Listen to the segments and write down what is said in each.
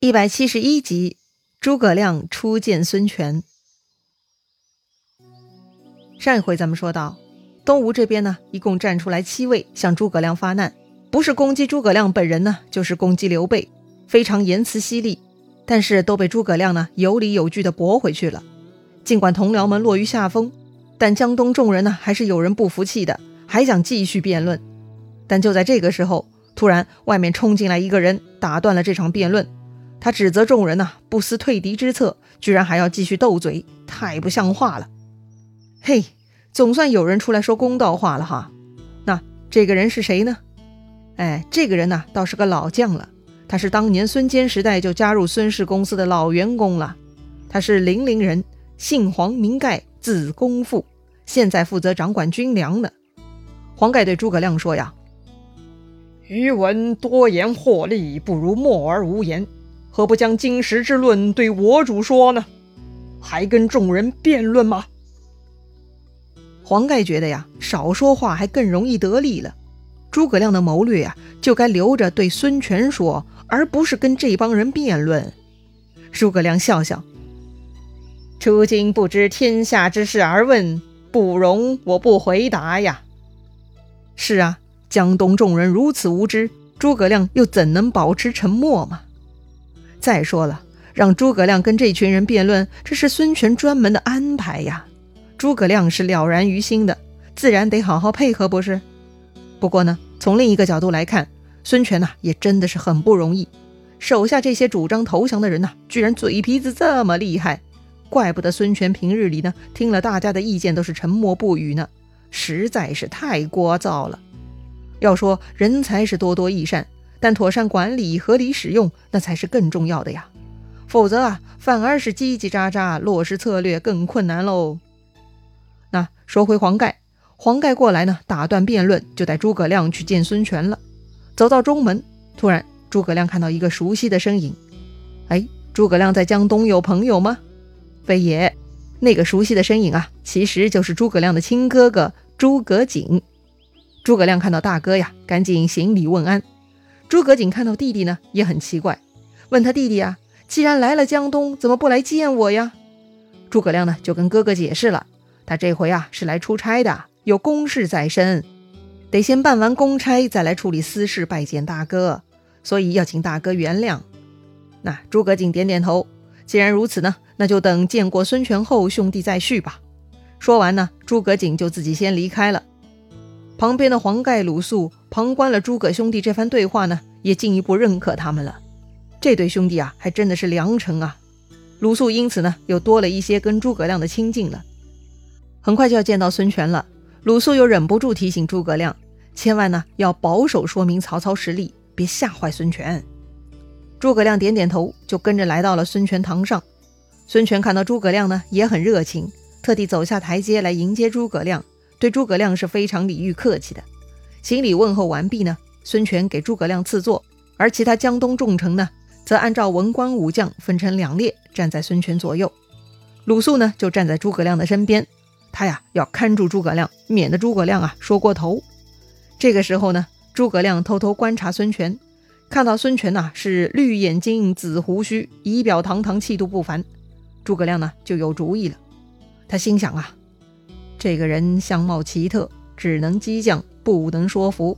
一百七十一集，诸葛亮初见孙权。上一回咱们说到，东吴这边呢，一共站出来七位向诸葛亮发难，不是攻击诸葛亮本人呢，就是攻击刘备，非常言辞犀利，但是都被诸葛亮呢有理有据的驳回去了。尽管同僚们落于下风，但江东众人呢，还是有人不服气的，还想继续辩论。但就在这个时候，突然外面冲进来一个人，打断了这场辩论。他指责众人呐，不思退敌之策，居然还要继续斗嘴，太不像话了。嘿，总算有人出来说公道话了哈。那这个人是谁呢？哎，这个人呢，倒是个老将了。他是当年孙坚时代就加入孙氏公司的老员工了。他是零陵人，姓黄名盖，字公父，现在负责掌管军粮的。黄盖对诸葛亮说呀：“余闻多言获利，不如默而无言。”何不将经时之论对我主说呢？还跟众人辩论吗？黄盖觉得呀，少说话还更容易得利了。诸葛亮的谋略呀，就该留着对孙权说，而不是跟这帮人辩论。诸葛亮笑笑：“初今不知天下之事而问，不容我不回答呀。”是啊，江东众人如此无知，诸葛亮又怎能保持沉默嘛？再说了，让诸葛亮跟这群人辩论，这是孙权专门的安排呀。诸葛亮是了然于心的，自然得好好配合，不是？不过呢，从另一个角度来看，孙权呐也真的是很不容易。手下这些主张投降的人呐，居然嘴皮子这么厉害，怪不得孙权平日里呢听了大家的意见都是沉默不语呢，实在是太聒噪了。要说人才是多多益善。但妥善管理、合理使用，那才是更重要的呀。否则啊，反而是叽叽喳喳，落实策略更困难喽。那说回黄盖，黄盖过来呢，打断辩论，就带诸葛亮去见孙权了。走到中门，突然诸葛亮看到一个熟悉的身影。哎，诸葛亮在江东有朋友吗？非也，那个熟悉的身影啊，其实就是诸葛亮的亲哥哥诸葛瑾。诸葛亮看到大哥呀，赶紧行礼问安。诸葛瑾看到弟弟呢，也很奇怪，问他弟弟啊，既然来了江东，怎么不来见我呀？诸葛亮呢，就跟哥哥解释了，他这回啊是来出差的，有公事在身，得先办完公差，再来处理私事，拜见大哥，所以要请大哥原谅。那诸葛瑾点点头，既然如此呢，那就等见过孙权后，兄弟再叙吧。说完呢，诸葛瑾就自己先离开了。旁边的黄盖、鲁肃旁观了诸葛兄弟这番对话呢，也进一步认可他们了。这对兄弟啊，还真的是良臣啊！鲁肃因此呢，又多了一些跟诸葛亮的亲近了。很快就要见到孙权了，鲁肃又忍不住提醒诸葛亮，千万呢要保守说明曹操实力，别吓坏孙权。诸葛亮点点头，就跟着来到了孙权堂上。孙权看到诸葛亮呢，也很热情，特地走下台阶来迎接诸葛亮。对诸葛亮是非常礼遇客气的，行礼问候完毕呢，孙权给诸葛亮赐座，而其他江东重臣呢，则按照文官武将分成两列，站在孙权左右。鲁肃呢，就站在诸葛亮的身边，他呀要看住诸葛亮，免得诸葛亮啊说过头。这个时候呢，诸葛亮偷偷观察孙权，看到孙权呐是绿眼睛、紫胡须，仪表堂堂，气度不凡，诸葛亮呢就有主意了，他心想啊。这个人相貌奇特，只能激将，不能说服。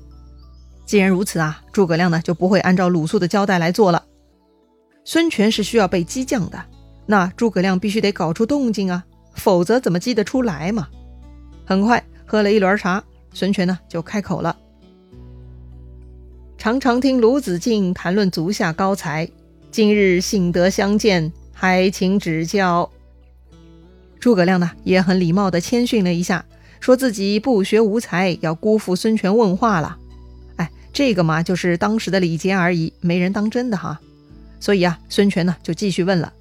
既然如此啊，诸葛亮呢就不会按照鲁肃的交代来做了。孙权是需要被激将的，那诸葛亮必须得搞出动静啊，否则怎么激得出来嘛？很快喝了一轮茶，孙权呢就开口了：“常常听鲁子敬谈论足下高才，今日幸得相见，还请指教。”诸葛亮呢也很礼貌地谦逊了一下，说自己不学无才，要辜负孙权问话了。哎，这个嘛就是当时的礼节而已，没人当真的哈。所以啊，孙权呢就继续问了：“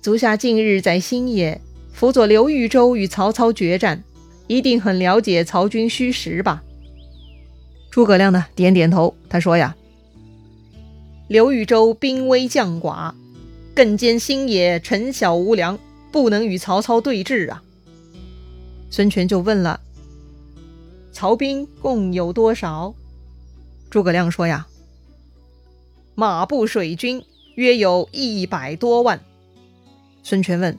足下近日在新野辅佐刘豫州与曹操决战，一定很了解曹军虚实吧？”诸葛亮呢点点头，他说呀：“刘豫州兵微将寡，更兼新野城小无粮。”不能与曹操对峙啊！孙权就问了：“曹兵共有多少？”诸葛亮说：“呀，马步水军约有一百多万。孙权问：“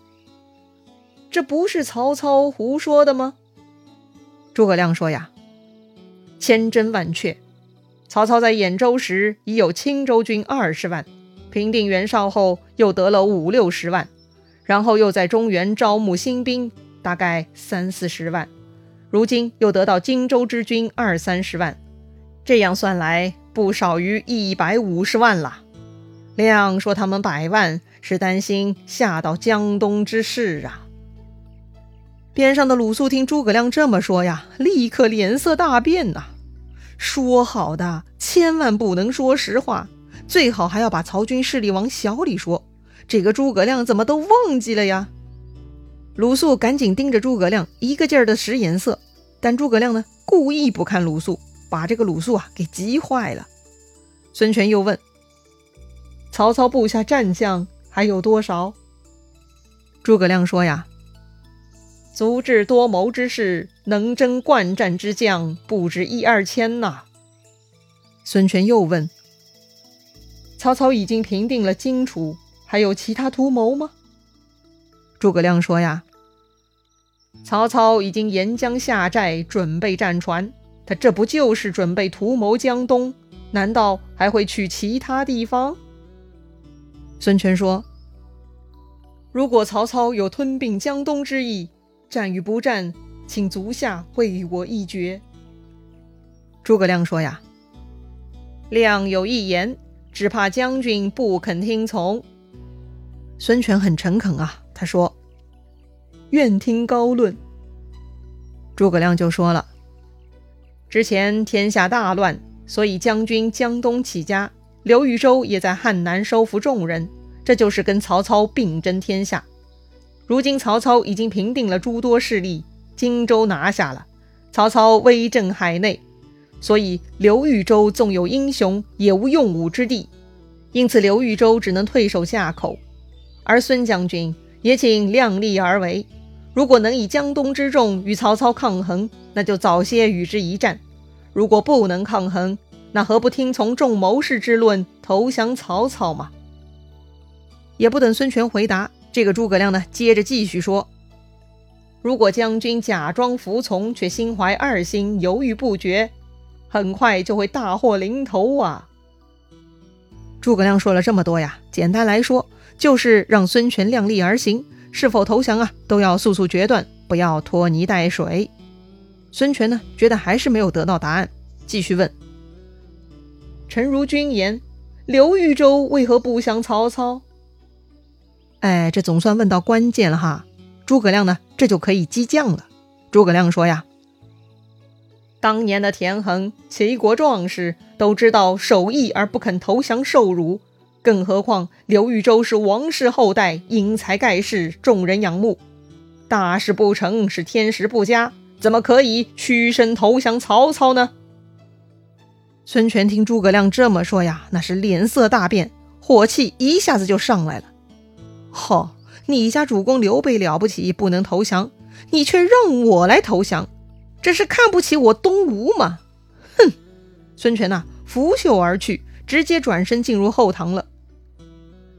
这不是曹操胡说的吗？”诸葛亮说：“呀，千真万确。曹操在兖州时已有青州军二十万，平定袁绍后又得了五六十万，然后又在中原招募新兵，大概三四十万。如今又得到荆州之军二三十万，这样算来不少于一百五十万了。亮说他们百万是担心吓到江东之事啊。”边上的鲁肃听诸葛亮这么说呀，立刻脸色大变呐。说好的，千万不能说实话，最好还要把曹军势力往小里说。这个诸葛亮怎么都忘记了呀？鲁肃赶紧盯着诸葛亮，一个劲儿的使眼色。但诸葛亮呢，故意不看鲁肃，把这个鲁肃啊给急坏了。孙权又问：“曹操部下战将还有多少？”诸葛亮说：“呀。”足智多谋之士，能征惯战之将，不止一二千呐。孙权又问：“曹操已经平定了荆楚，还有其他图谋吗？”诸葛亮说：“呀，曹操已经沿江下寨，准备战船。他这不就是准备图谋江东？难道还会去其他地方？”孙权说：“如果曹操有吞并江东之意。”战与不战，请足下为我一决。诸葛亮说：“呀，亮有一言，只怕将军不肯听从。”孙权很诚恳啊，他说：“愿听高论。”诸葛亮就说了：“之前天下大乱，所以将军江东起家，刘豫州也在汉南收服众人，这就是跟曹操并争天下。”如今曹操已经平定了诸多势力，荆州拿下了，曹操威震海内，所以刘豫州纵有英雄，也无用武之地，因此刘豫州只能退守下口。而孙将军也请量力而为，如果能以江东之众与曹操抗衡，那就早些与之一战；如果不能抗衡，那何不听从众谋士之论，投降曹操嘛？也不等孙权回答。这个诸葛亮呢，接着继续说：“如果将军假装服从，却心怀二心，犹豫不决，很快就会大祸临头啊！”诸葛亮说了这么多呀，简单来说，就是让孙权量力而行，是否投降啊，都要速速决断，不要拖泥带水。孙权呢，觉得还是没有得到答案，继续问：“臣如君言，刘豫州为何不降曹操？”哎，这总算问到关键了哈！诸葛亮呢，这就可以激将了。诸葛亮说呀：“当年的田横，齐国壮士都知道守义而不肯投降受辱，更何况刘豫州是王室后代，英才盖世，众人仰慕。大事不成是天时不佳，怎么可以屈身投降曹操呢？”孙权听诸葛亮这么说呀，那是脸色大变，火气一下子就上来了。嚯！你家主公刘备了不起，不能投降，你却让我来投降，这是看不起我东吴吗？哼！孙权呐，拂袖而去，直接转身进入后堂了。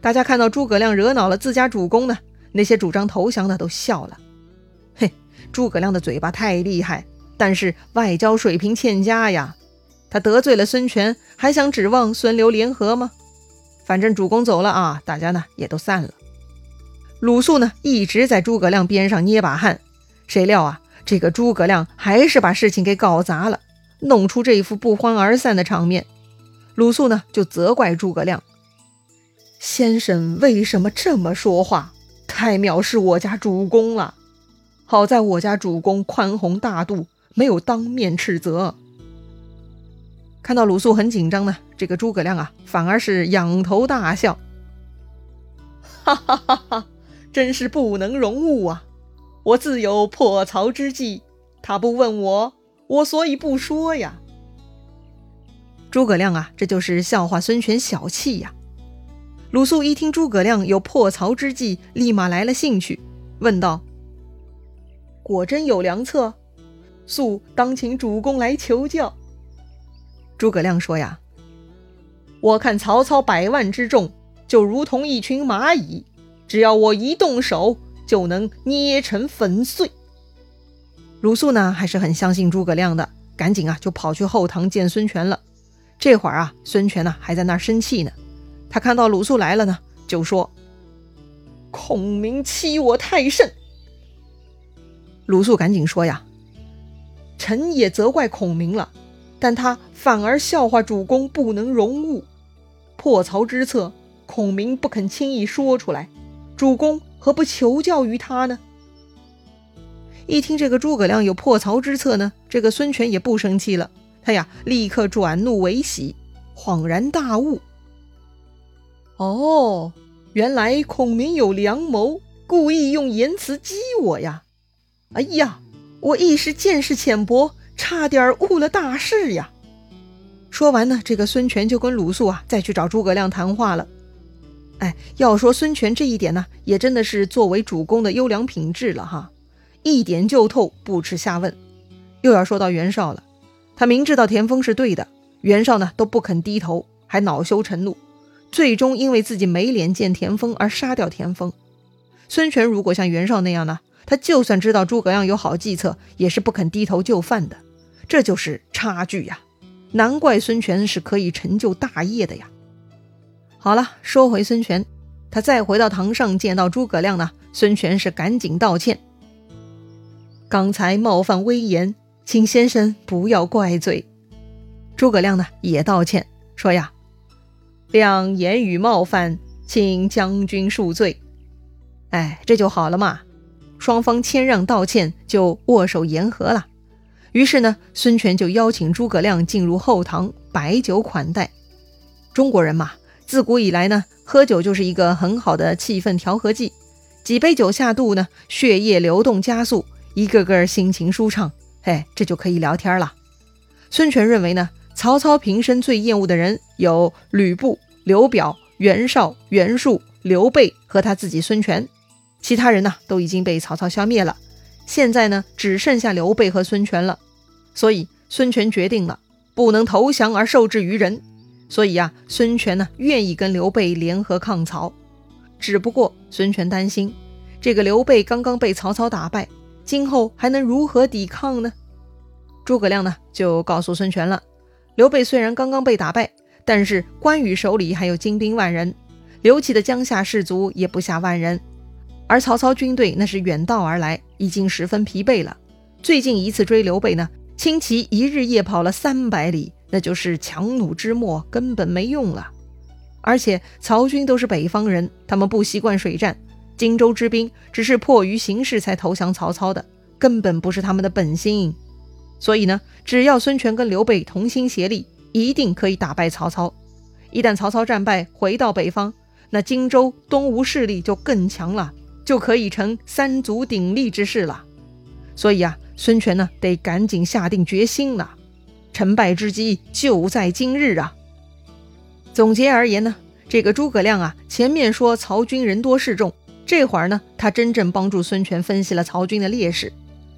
大家看到诸葛亮惹恼了自家主公呢，那些主张投降的都笑了。嘿，诸葛亮的嘴巴太厉害，但是外交水平欠佳呀。他得罪了孙权，还想指望孙刘联合吗？反正主公走了啊，大家呢也都散了。鲁肃呢，一直在诸葛亮边上捏把汗，谁料啊，这个诸葛亮还是把事情给搞砸了，弄出这一副不欢而散的场面。鲁肃呢，就责怪诸葛亮：“先生为什么这么说话？太藐视我家主公了。好在我家主公宽宏大度，没有当面斥责。”看到鲁肃很紧张呢，这个诸葛亮啊，反而是仰头大笑，哈哈哈哈。真是不能容物啊！我自有破曹之计，他不问我，我所以不说呀。诸葛亮啊，这就是笑话孙权小气呀。鲁肃一听诸葛亮有破曹之计，立马来了兴趣，问道：“果真有良策？速当请主公来求教。”诸葛亮说：“呀，我看曹操百万之众就如同一群蚂蚁，只要我一动手，就能捏成粉碎。鲁肃呢还是很相信诸葛亮的，赶紧啊就跑去后堂见孙权了。这会儿啊，孙权呢还在那儿生气呢。他看到鲁肃来了呢，就说：“孔明欺我太甚。”鲁肃赶紧说呀：“臣也责怪孔明了，但他反而笑话主公不能容物。破曹之策，孔明不肯轻易说出来，主公何不求教于他呢？”一听这个诸葛亮有破曹之策呢，这个孙权也不生气了。他呀，立刻转怒为喜，恍然大悟。哦，原来孔明有良谋，故意用言辞激我呀！哎呀，我一时见识浅薄，差点误了大事呀！说完呢，这个孙权就跟鲁肃啊再去找诸葛亮谈话了。哎，要说孙权这一点呢，也真的是作为主公的优良品质了哈。一点就透，不耻下问。又要说到袁绍了，他明知道田丰是对的，袁绍呢都不肯低头，还恼羞成怒，最终因为自己没脸见田丰而杀掉田丰。孙权如果像袁绍那样呢，他就算知道诸葛亮有好计策，也是不肯低头就范的。这就是差距呀！难怪孙权是可以成就大业的呀。好了，说回孙权，他再回到堂上见到诸葛亮呢，孙权是赶紧道歉。刚才冒犯威严，请先生不要怪罪。诸葛亮呢也道歉，说呀：“这样言语冒犯，请将军恕罪。”哎，这就好了嘛。双方谦让道歉，就握手言和了。于是呢，孙权就邀请诸葛亮进入后堂，摆酒款待。中国人嘛，自古以来呢，喝酒就是一个很好的气氛调和剂。几杯酒下肚呢，血液流动加速。一个个心情舒畅，嘿，这就可以聊天了。孙权认为呢，曹操平生最厌恶的人有吕布、刘表、袁绍、袁术、刘备和他自己孙权，其他人呢都已经被曹操消灭了。现在呢，只剩下刘备和孙权了。所以孙权决定了，不能投降而受制于人。所以呀，孙权呢愿意跟刘备联合抗曹。只不过孙权担心，这个刘备刚刚被曹操打败。今后还能如何抵抗呢？诸葛亮呢就告诉孙权了：刘备虽然刚刚被打败，但是关羽手里还有精兵万人，刘琦的江夏士卒也不下万人，而曹操军队那是远道而来，已经十分疲惫了。最近一次追刘备呢，轻骑一日夜跑了三百里，那就是强弩之末，根本没用了。而且曹军都是北方人，他们不习惯水战。荆州之兵只是迫于形势才投降曹操的，根本不是他们的本心。所以呢，只要孙权跟刘备同心协力，一定可以打败曹操。一旦曹操战败，回到北方，那荆州东吴势力就更强了，就可以成三足鼎立之势了。所以啊，孙权呢得赶紧下定决心了，成败之机就在今日啊！总结而言呢，这个诸葛亮啊，前面说曹军人多势众。这会儿呢，他真正帮助孙权分析了曹军的劣势。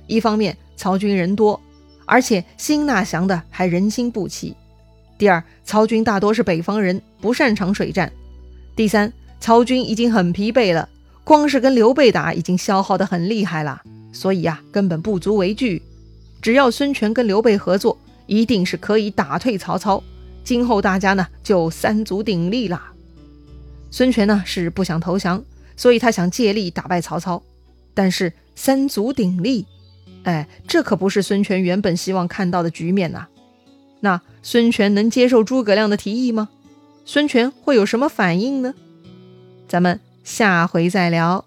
一方面，曹军人多，而且新纳降的还人心不齐；第二，曹军大多是北方人，不擅长水战；第三，曹军已经很疲惫了，光是跟刘备打已经消耗得很厉害了，所以呀，根本不足为惧。只要孙权跟刘备合作，一定是可以打退曹操。今后大家呢，就三足鼎立啦。孙权呢，是不想投降。所以他想借力打败曹操，但是三足鼎立，哎，这可不是孙权原本希望看到的局面呐。那孙权能接受诸葛亮的提议吗？孙权会有什么反应呢？咱们下回再聊。